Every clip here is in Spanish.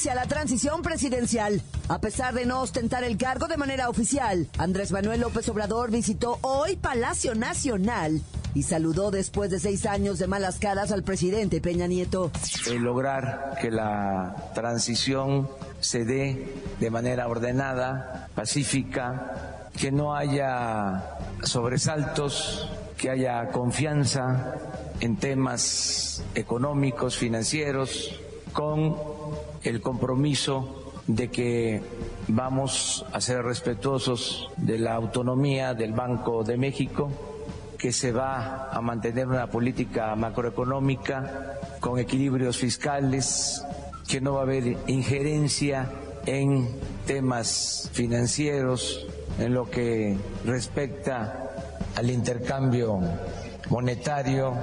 Inicia la transición presidencial. A pesar de no ostentar el cargo de manera oficial, Andrés Manuel López Obrador visitó hoy Palacio Nacional y saludó después de seis años de malas caras al presidente Peña Nieto. El lograr que la transición se dé de manera ordenada, pacífica, que no haya sobresaltos, que haya confianza en temas económicos, financieros, con el compromiso de que vamos a ser respetuosos de la autonomía del Banco de México, que se va a mantener una política macroeconómica con equilibrios fiscales, que no va a haber injerencia en temas financieros, en lo que respecta al intercambio monetario,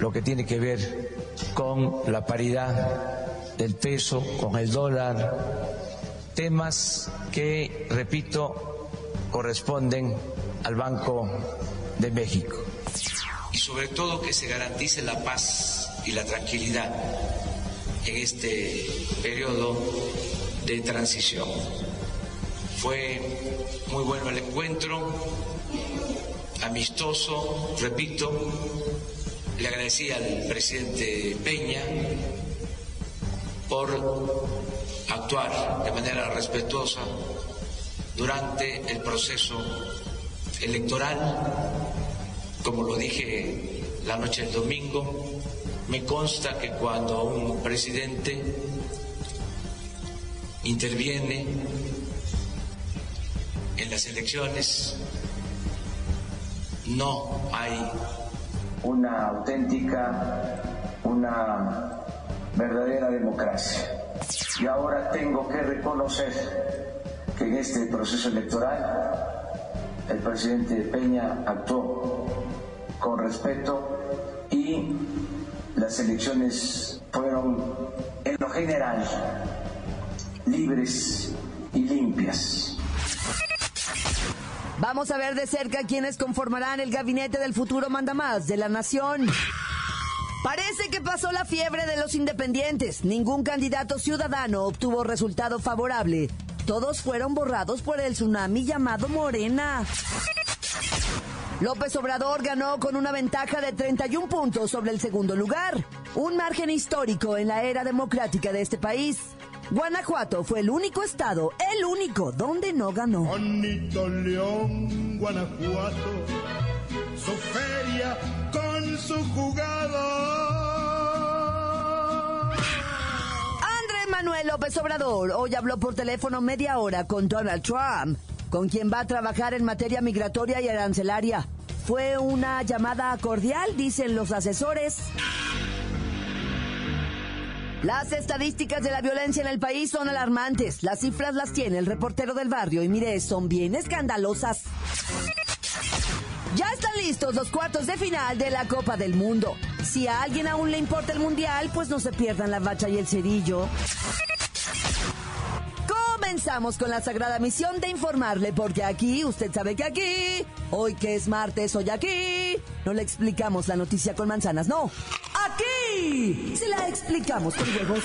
lo que tiene que ver con la paridad del peso con el dólar, temas que, repito, corresponden al Banco de México. Y sobre todo que se garantice la paz y la tranquilidad en este periodo de transición. Fue muy bueno el encuentro, amistoso, repito, le agradecí al presidente Peña por actuar de manera respetuosa durante el proceso electoral. Como lo dije la noche del domingo, me consta que cuando un presidente interviene en las elecciones, no hay una auténtica, una verdadera democracia. Y ahora tengo que reconocer que en este proceso electoral el presidente Peña actuó con respeto y las elecciones fueron en lo general libres y limpias. Vamos a ver de cerca quiénes conformarán el gabinete del futuro mandamás de la nación. Parece que pasó la fiebre de los independientes. Ningún candidato ciudadano obtuvo resultado favorable. Todos fueron borrados por el tsunami llamado Morena. López Obrador ganó con una ventaja de 31 puntos sobre el segundo lugar, un margen histórico en la era democrática de este país. Guanajuato fue el único estado, el único, donde no ganó. Bonito León, Guanajuato, su su jugada. Andrés Manuel López Obrador hoy habló por teléfono media hora con Donald Trump, con quien va a trabajar en materia migratoria y arancelaria. Fue una llamada cordial, dicen los asesores. Las estadísticas de la violencia en el país son alarmantes. Las cifras las tiene el reportero del barrio y mire, son bien escandalosas. Ya están listos los cuartos de final de la Copa del Mundo. Si a alguien aún le importa el mundial, pues no se pierdan la bacha y el cerillo. Comenzamos con la sagrada misión de informarle, porque aquí, usted sabe que aquí, hoy que es martes, hoy aquí, no le explicamos la noticia con manzanas, no. Aquí se la explicamos con huevos.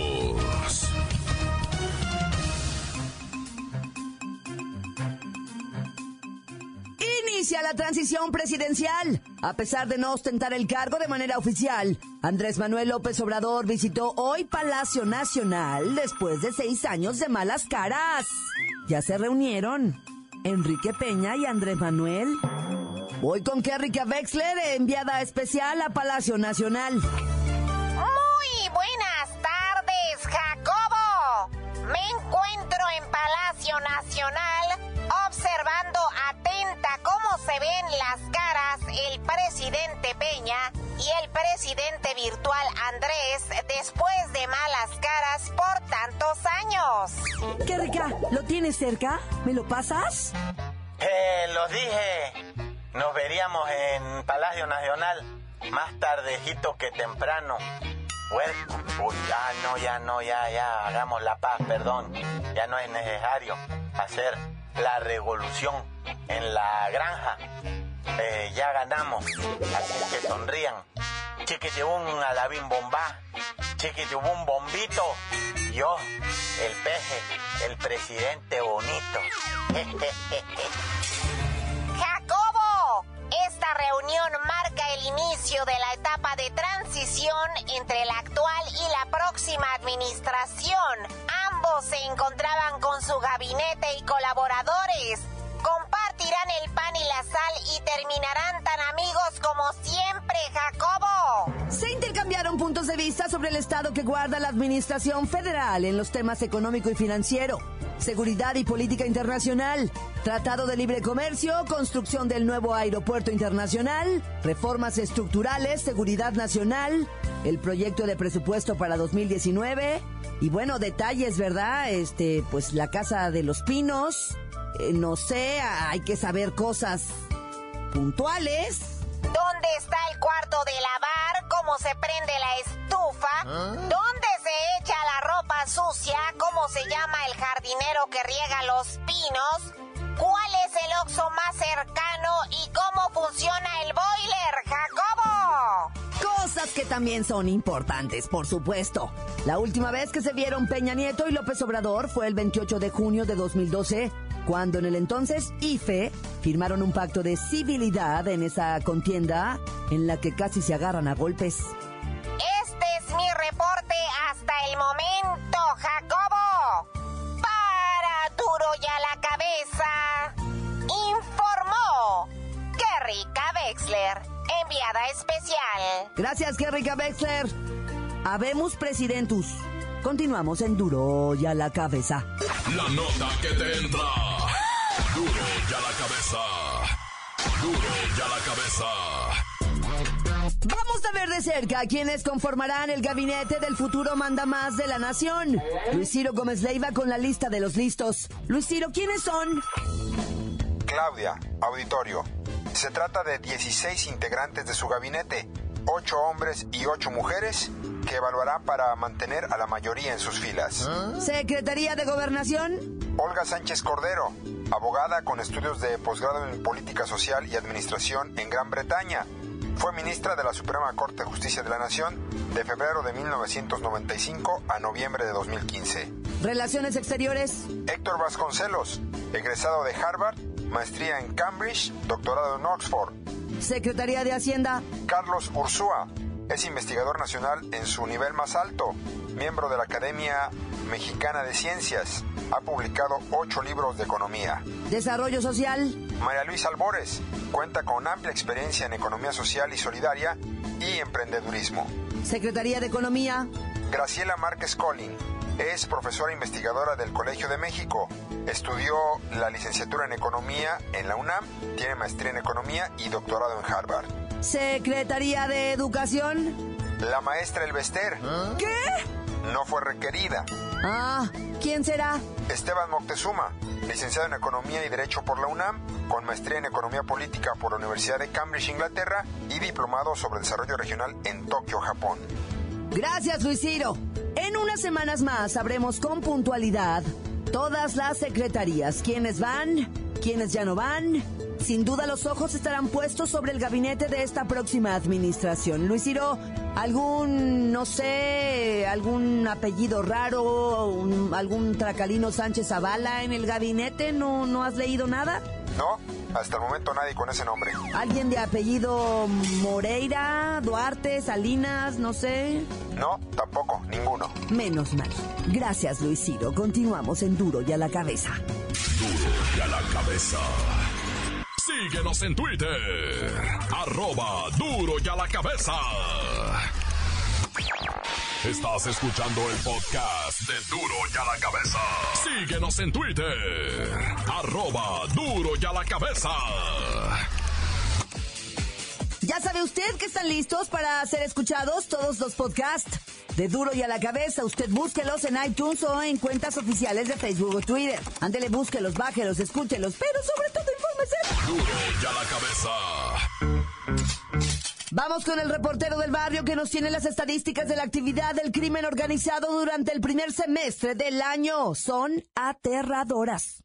Inicia la transición presidencial. A pesar de no ostentar el cargo de manera oficial, Andrés Manuel López Obrador visitó hoy Palacio Nacional después de seis años de malas caras. Ya se reunieron Enrique Peña y Andrés Manuel. Voy con Kerrika Wexler, enviada especial a Palacio Nacional. Cerca? ¿Me lo pasas? Eh, lo dije. Nos veríamos en Palacio Nacional más tardejito que temprano. Uy, ya no, ya no, ya, ya, hagamos la paz, perdón. Ya no es necesario hacer la revolución en la granja. Eh, ya ganamos, así que sonrían. Chiquete un alabín bomba, chiquete un bombito. Yo, el peje, el presidente bonito. Jacobo, esta reunión marca el inicio de la etapa de transición entre la actual y la próxima administración. Ambos se encontraban con su gabinete y colaboradores. El pan y la sal y terminarán tan amigos como siempre, Jacobo. Se intercambiaron puntos de vista sobre el estado que guarda la administración federal en los temas económico y financiero, seguridad y política internacional, tratado de libre comercio, construcción del nuevo aeropuerto internacional, reformas estructurales, seguridad nacional, el proyecto de presupuesto para 2019 y bueno, detalles, ¿verdad? Este, pues la casa de los pinos, eh, no sé, hay que saber cosas puntuales. ¿Dónde está el cuarto de lavar? ¿Cómo se prende la estufa? ¿Dónde se echa la ropa sucia? ¿Cómo se llama el jardinero que riega los pinos? ¿Cuál es el oxo más cercano y cómo funciona el boiler, Jacobo? Cosas que también son importantes, por supuesto. La última vez que se vieron Peña Nieto y López Obrador fue el 28 de junio de 2012, cuando en el entonces IFE firmaron un pacto de civilidad en esa contienda en la que casi se agarran a golpes. Este es mi reporte hasta el momento, Jacobo. Para duro ya la cabeza. Informó Kerrika Wexler, enviada especial. Gracias, Kerrika Wexler. Habemos presidentus. Continuamos en Duro y a la cabeza. La nota que te entra. Duro y a la cabeza. Duro y a la cabeza. Vamos a ver de cerca quienes conformarán el gabinete del futuro mandamás de la nación. Luis Ciro Gómez Leiva con la lista de los listos. Luis Ciro, ¿quiénes son? Claudia, auditorio. Se trata de 16 integrantes de su gabinete, 8 hombres y 8 mujeres, que evaluará para mantener a la mayoría en sus filas. Secretaría de Gobernación. Olga Sánchez Cordero, abogada con estudios de posgrado en Política Social y Administración en Gran Bretaña. Fue ministra de la Suprema Corte de Justicia de la Nación de febrero de 1995 a noviembre de 2015. Relaciones Exteriores. Héctor Vasconcelos, egresado de Harvard, maestría en Cambridge, doctorado en Oxford. Secretaría de Hacienda. Carlos Ursúa, es investigador nacional en su nivel más alto, miembro de la Academia Mexicana de Ciencias. Ha publicado ocho libros de economía. Desarrollo Social. María Luisa Albores cuenta con amplia experiencia en economía social y solidaria y emprendedurismo. Secretaría de Economía. Graciela Márquez Collin es profesora investigadora del Colegio de México. Estudió la licenciatura en Economía en la UNAM, tiene maestría en Economía y doctorado en Harvard. Secretaría de Educación. La maestra Elvester ¿Qué? no fue requerida. Ah, ¿quién será? Esteban Moctezuma, licenciado en Economía y Derecho por la UNAM, con maestría en Economía Política por la Universidad de Cambridge, Inglaterra, y diplomado sobre desarrollo regional en Tokio, Japón. Gracias, Luis Ciro. En unas semanas más sabremos con puntualidad todas las secretarías, quiénes van, quiénes ya no van. Sin duda los ojos estarán puestos sobre el gabinete de esta próxima administración. Luis Ciro, algún, no sé, algún apellido raro, un- algún Tracalino Sánchez Zavala en el gabinete, ¿no, no has leído nada? No, hasta el momento nadie con ese nombre. ¿Alguien de apellido Moreira, Duarte, Salinas, no sé? No, tampoco, ninguno. Menos mal. Gracias, Luis Ciro. Continuamos en Duro y a la cabeza. Duro y a la cabeza. Síguenos en Twitter. Arroba duro y a la cabeza. Estás escuchando el podcast de Duro y a la cabeza. Síguenos en Twitter. Arroba duro y a la cabeza. Ya sabe usted que están listos para ser escuchados todos los podcasts de Duro y a la Cabeza. Usted búsquelos en iTunes o en cuentas oficiales de Facebook o Twitter. Ándele, búsquelos, bájelos, escúchelos, pero sobre todo infórmese. Duro y a la cabeza. Vamos con el reportero del barrio que nos tiene las estadísticas de la actividad del crimen organizado durante el primer semestre del año. Son aterradoras.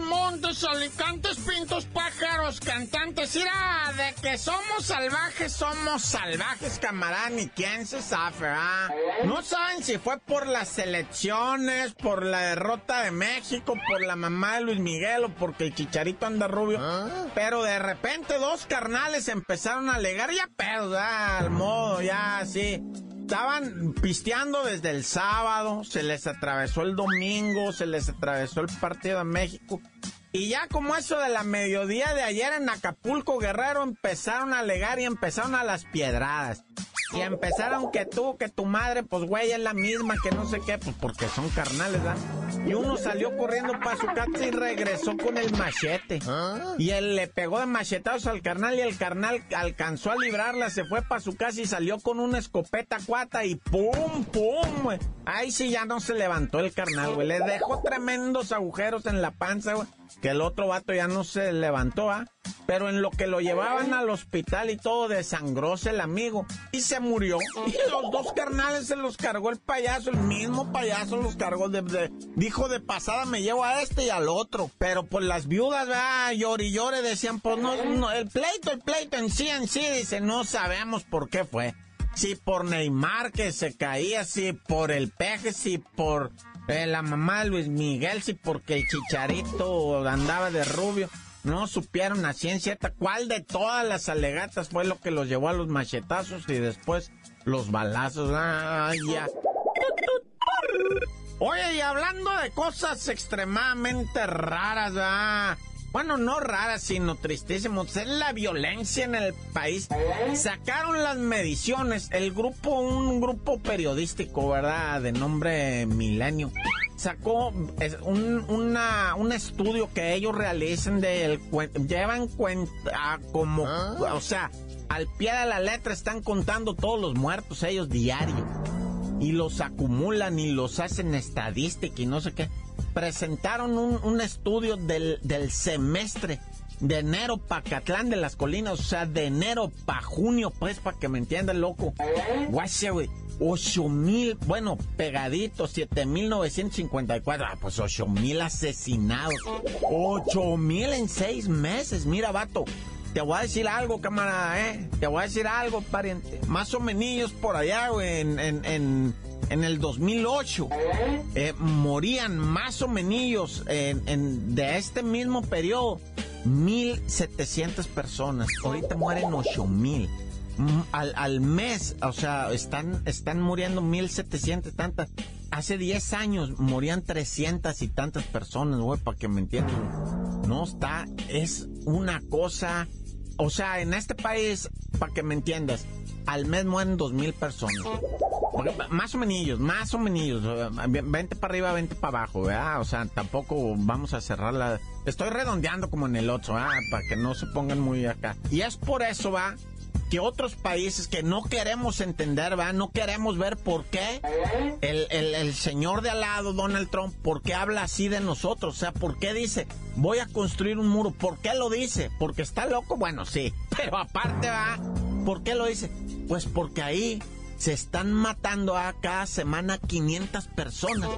Montes, alicantes, pintos, pájaros, cantantes. Mira, de que somos salvajes, somos salvajes, camarada, ni quién se sabe, ¿ah? No saben si fue por las elecciones, por la derrota de México, por la mamá de Luis Miguel o porque el chicharito anda rubio. ¿Ah? Pero de repente dos carnales empezaron a alegar ya pedo, al modo, ya así. Estaban pisteando desde el sábado, se les atravesó el domingo, se les atravesó el partido de México. Y ya como eso de la mediodía de ayer en Acapulco, Guerrero, empezaron a alegar y empezaron a las piedradas. Y empezaron que tú, que tu madre, pues güey, es la misma, que no sé qué, pues porque son carnales, ¿verdad? Y uno salió corriendo para su casa y regresó con el machete. ¿Ah? Y él le pegó de machetazos al carnal y el carnal alcanzó a librarla, se fue para su casa y salió con una escopeta cuata y ¡pum, pum! Güey. Ahí sí ya no se levantó el carnal, güey. Le dejó tremendos agujeros en la panza, güey. Que el otro vato ya no se levantó, ¿ah? Pero en lo que lo llevaban al hospital y todo, desangróse el amigo. Y se murió. Y los dos carnales se los cargó el payaso. El mismo payaso los cargó. De, dijo de pasada, me llevo a este y al otro. Pero pues las viudas, ¿verdad? Llori y llore, decían, pues no, el pleito, el pleito en sí, en sí, dice, no sabemos por qué fue. Si por Neymar que se caía, si por el peje, si por eh, la mamá de Luis Miguel, si porque el chicharito andaba de rubio no supieron a ciencia cuál de todas las alegatas fue lo que los llevó a los machetazos y después los balazos. Ay, ya. Oye, y hablando de cosas extremadamente raras, ¿verdad? Bueno, no raras, sino tristísimos, es la violencia en el país. Sacaron las mediciones, el grupo, un grupo periodístico, ¿verdad? De nombre Milenio sacó un, una, un estudio que ellos realicen del llevan cuenta como, ¿Ah? o sea, al pie de la letra están contando todos los muertos ellos diario y los acumulan y los hacen estadística y no sé qué. Presentaron un, estudio del, del semestre de enero para Catlán de las Colinas, o sea, de enero para junio, pues, para que me entiendan, loco. Guache, güey. 8 mil, bueno, pegaditos, 7 mil 954. Ah, pues 8 mil asesinados. 8 mil en seis meses. Mira, vato. Te voy a decir algo, camarada, ¿eh? Te voy a decir algo, pariente. Más o menos por allá, güey, en, en, el 2008, eh, morían más o menos en, en, de este mismo periodo 1.700 personas. Ahorita mueren 8.000. Mm, al, al mes, o sea, están, están muriendo 1.700 tantas. Hace 10 años morían 300 y tantas personas, güey, para que me entiendan. No está, es una cosa. O sea, en este país, para que me entiendas, al mes mueren 2.000 personas. Más o menos, más o menos. Vente para arriba, vente para abajo. O sea, tampoco vamos a cerrar la... Estoy redondeando como en el 8, Para que no se pongan muy acá. Y es por eso, va, que otros países que no queremos entender, va, no queremos ver por qué el, el, señor de al lado, Donald Trump, por qué habla así de nosotros, o sea, por qué dice, voy a construir un muro, ¿por qué lo dice? ¿Porque está loco? Bueno, sí, pero aparte, va, ¿por qué lo dice? Pues porque ahí se están matando a cada semana 500 personas.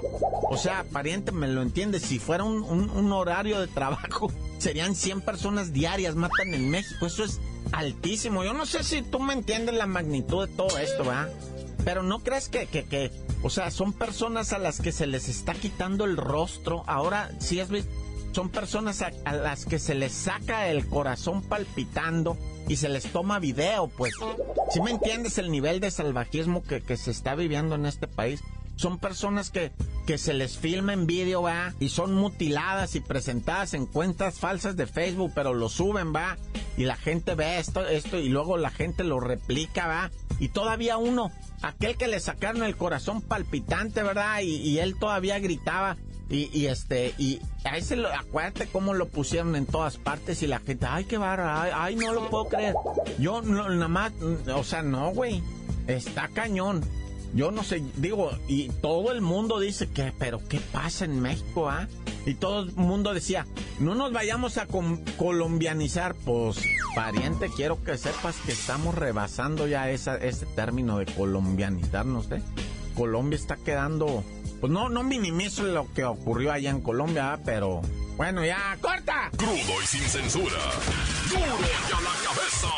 O sea, pariente, me lo entiende, si fuera un, horario de trabajo, serían 100 personas diarias matan en México. Eso es altísimo. Yo no sé si tú me entiendes la magnitud de todo esto, ¿verdad? Pero no crees que, que, que, o sea, son personas a las que se les está quitando el rostro. Ahora, si es son personas a, las que se les saca el corazón palpitando y se les toma video, pues. Si me entiendes el nivel de salvajismo que, que se está viviendo en este país? Son personas que, que se les filma en vídeo, va, y son mutiladas y presentadas en cuentas falsas de Facebook, pero lo suben, va, y la gente ve esto, esto, y luego la gente lo replica, va, y todavía uno, aquel que le sacaron el corazón palpitante, ¿verdad? Y, y él todavía gritaba, Y, y este, y a ese, lo, acuérdate cómo lo pusieron en todas partes y la gente, ay, qué barra, ay, ay, no lo puedo creer. Yo no, nada más, o sea, no, güey, está cañón. Yo no sé, digo, y todo el mundo dice que, pero ¿qué pasa en México, ah? Y todo el mundo decía, no nos vayamos a colombianizar. Pues, pariente, quiero que sepas que estamos rebasando ya esa, ese término de colombianizar, no sé. Colombia está quedando, pues no, no minimizo lo que ocurrió allá en Colombia, pero bueno, ya, corta. Crudo y sin censura. Duro y a la cabeza.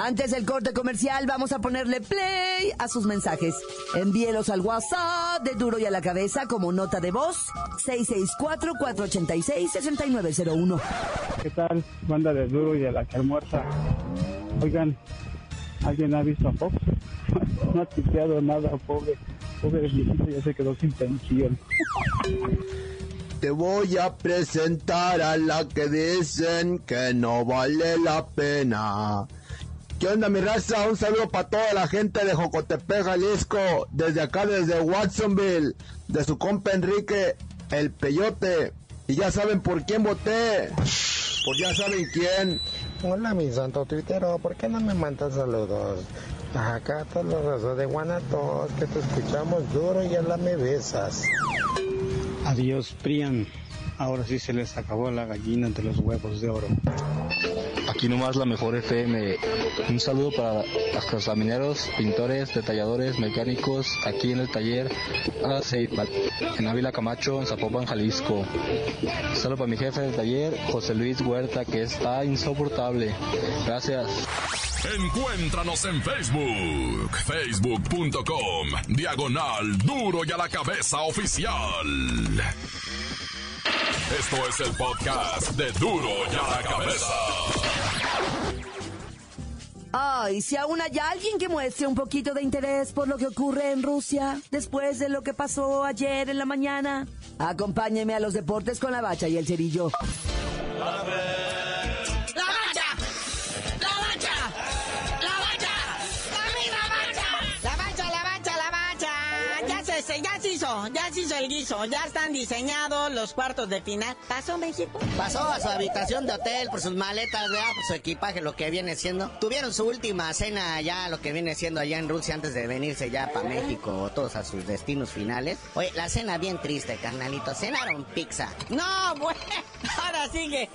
Antes del corte comercial, vamos a ponerle play a sus mensajes. Envíelos al WhatsApp de Duro y a la Cabeza como nota de voz 664-486-6901. ¿Qué tal? Banda de Duro y a la Muerta. Oigan, ¿alguien ha visto a Fox? no ha tipeado nada, pobre. Pobre viejito ya se quedó sin pensión. Te voy a presentar a la que dicen que no vale la pena. ¿Qué onda mi raza? Un saludo para toda la gente de Jocotepec, Jalisco, desde acá, desde Watsonville, de su compa Enrique, el Peyote. Y ya saben por quién voté. Pues ya saben quién. Hola mi santo tuitero, ¿por qué no me mandas saludos? Acá todos los razón de Guanatos, que te escuchamos duro y ya la me besas. Adiós, Prian. Ahora sí se les acabó la gallina de los huevos de oro. Aquí nomás la mejor FM. Un saludo para los lamineros, pintores, detalladores, mecánicos, aquí en el taller en Ávila Camacho, en Zapopan, Jalisco. Un saludo para mi jefe del taller, José Luis Huerta, que está insoportable. Gracias. Encuéntranos en Facebook, facebook.com, diagonal duro y a la cabeza oficial. Esto es el podcast de Duro y a la Cabeza. Ay, si aún hay alguien que muestre un poquito de interés por lo que ocurre en Rusia después de lo que pasó ayer en la mañana, acompáñeme a los deportes con la bacha y el cerillo. Ya se hizo el guiso, ya están diseñados los cuartos de final. ¿Pasó México? Pasó a su habitación de hotel por sus maletas, ¿verdad? por su equipaje, lo que viene siendo. Tuvieron su última cena allá, lo que viene siendo allá en Rusia antes de venirse ya para México, todos a sus destinos finales. Oye, la cena bien triste, carnalito. Cenaron pizza. No, bueno, ahora sí que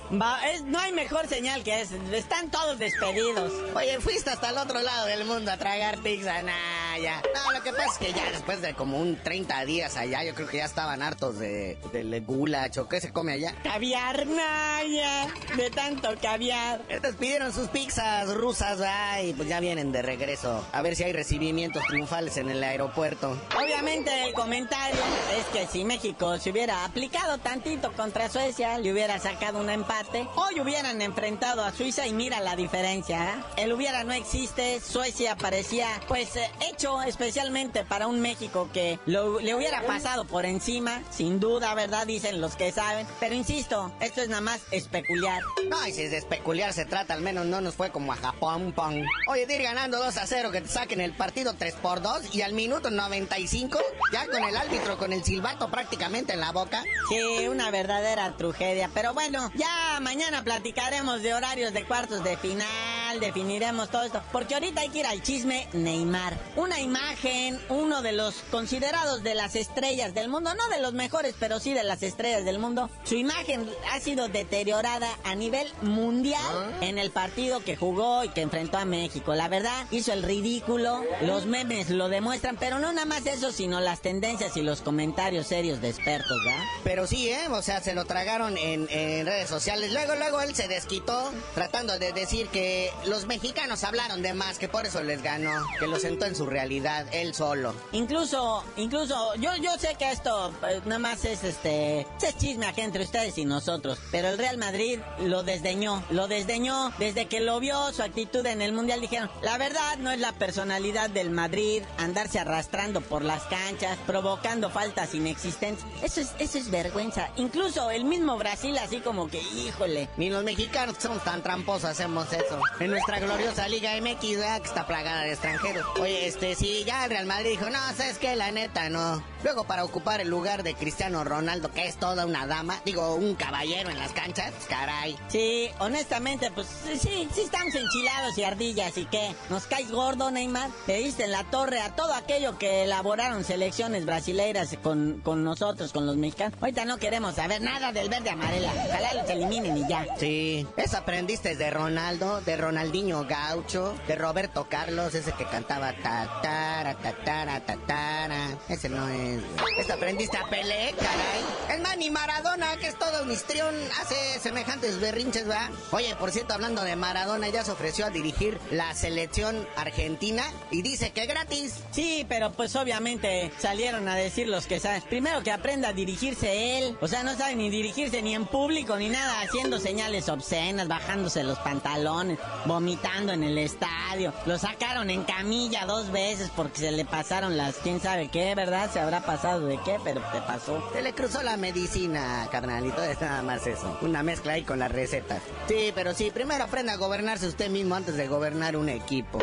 no hay mejor señal que eso. Están todos despedidos. Oye, fuiste hasta el otro lado del mundo a tragar pizza, nah, ya. No, lo que pasa es que ya después de como un 30 días allá, yo creo que ya estaban hartos de, de goulash o qué se come allá. Caviar, Naya, de tanto caviar. Estos pidieron sus pizzas rusas, y pues ya vienen de regreso. A ver si hay recibimientos triunfales en el aeropuerto. Obviamente el comentario es que si México se hubiera aplicado tantito contra Suecia, le hubiera sacado un empate, hoy hubieran enfrentado a Suiza y mira la diferencia. ¿eh? El hubiera no existe, Suecia parecía pues eh, hecho especialmente para un México que lo, le hubiera pasado por encima, sin duda, ¿verdad? Dicen los que saben. Pero insisto, esto es nada más especular. No, y si de especular se trata, al menos no nos fue como a Japón, pong. Oye, de ir ganando 2 a 0, que te saquen el partido 3 por 2 y al minuto 95, ya con el árbitro con el silbato prácticamente en la boca. Sí, una verdadera tragedia. Pero bueno, ya mañana platicaremos de horarios de cuartos de final, definiremos todo esto. Porque ahorita hay que ir al chisme Neymar. Una imagen, uno de los considerados de las estrellas del mundo, no de los mejores, pero sí de las estrellas del mundo. Su imagen ha sido deteriorada a nivel mundial ah. en el partido que jugó y que enfrentó a México. La verdad, hizo el ridículo, los memes lo demuestran, pero no nada más eso, sino las tendencias y los comentarios serios de expertos, ¿verdad? Pero sí, ¿eh? O sea, se lo tragaron en, redes sociales. Luego, luego él se desquitó tratando de decir que los mexicanos hablaron de más, que por eso les ganó, que lo sentó en su realidad, él solo. Incluso, incluso yo, yo sé que esto pues, nada más es este es chisme aquí entre ustedes y nosotros, pero el Real Madrid lo desdeñó, lo desdeñó desde que lo vio su actitud en el mundial dijeron, la verdad no es la personalidad del Madrid andarse arrastrando por las canchas, provocando faltas inexistentes. Eso es eso es vergüenza. Incluso el mismo Brasil así como que, híjole, ni los mexicanos que somos tan tramposos hacemos eso. En nuestra gloriosa Liga MX, que está plagada de extranjeros. Oye, este, sí, ya el Real Madrid dijo, no, ¿sabes qué? La neta, no. Luego, para ocupar el lugar de Cristiano Ronaldo, que es toda una dama, digo, un caballero en las canchas, caray. Sí, honestamente, pues sí, sí estamos enchilados y ardillas, ¿y qué? ¿Nos caes gordo, Neymar? Le diste en la torre a todo aquello que elaboraron selecciones brasileiras con, con nosotros, con los mexicanos. Ahorita no queremos saber nada del verde amarela. Ojalá los eliminen y ya. Sí, eso aprendiste de Ronaldo, de Ronaldinho Gaucho, de Roberto Carlos, ese que cantaba tatara, tatara, tatara. Ese no es. Eso aprendiste a Pelé, caray. Es más, ni Maradona, que es todo un histrión, hace semejantes berrinches, ¿va? Oye, por cierto, hablando de Maradona, ya se ofreció a dirigir la selección argentina y dice que gratis. Sí, pero pues obviamente salieron a decir los que saben. Primero que aprenda a dirigirse él. O sea, no sabe ni dirigirse ni en público ni nada, haciendo señales obscenas, bajándose los pantalones, vomitando en el estadio. Lo sacaron en camilla dos veces porque se le pasaron las quién sabe qué, ¿verdad? Se habrá pasado de qué, pero te pasó. Se le cruzó la medicina, carnalito, es nada más eso. Una mezcla ahí con las recetas. Sí, pero sí, primero aprenda a gobernarse usted mismo antes de gobernar un equipo.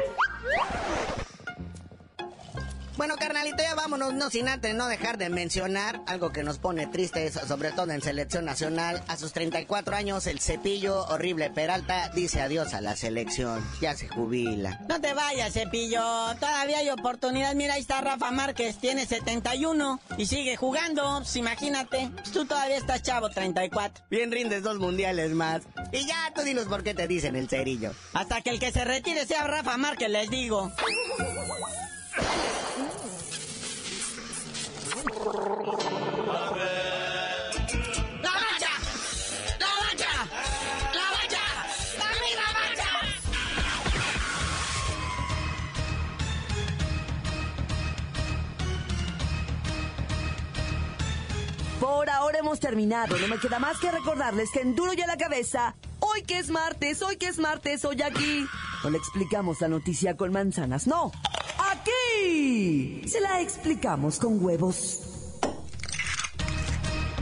Bueno, carnalito, ya vámonos, no sin antes no dejar de mencionar algo que nos pone tristes, sobre todo en selección nacional. A sus 34 años, el cepillo horrible Peralta dice adiós a la selección. Ya se jubila. No te vayas, cepillo. Todavía hay oportunidad. Mira, ahí está Rafa Márquez, tiene 71 y sigue jugando. Pues imagínate, tú todavía estás chavo, 34. Bien rindes dos mundiales más. Y ya, tú dinos por qué te dicen el cerillo. Hasta que el que se retire sea Rafa Márquez, les digo. Por ahora hemos terminado. No me queda más que recordarles que en Duro y a la cabeza, hoy que es martes, hoy que es martes, hoy aquí. No le explicamos la noticia con manzanas, no. Aquí se la explicamos con huevos.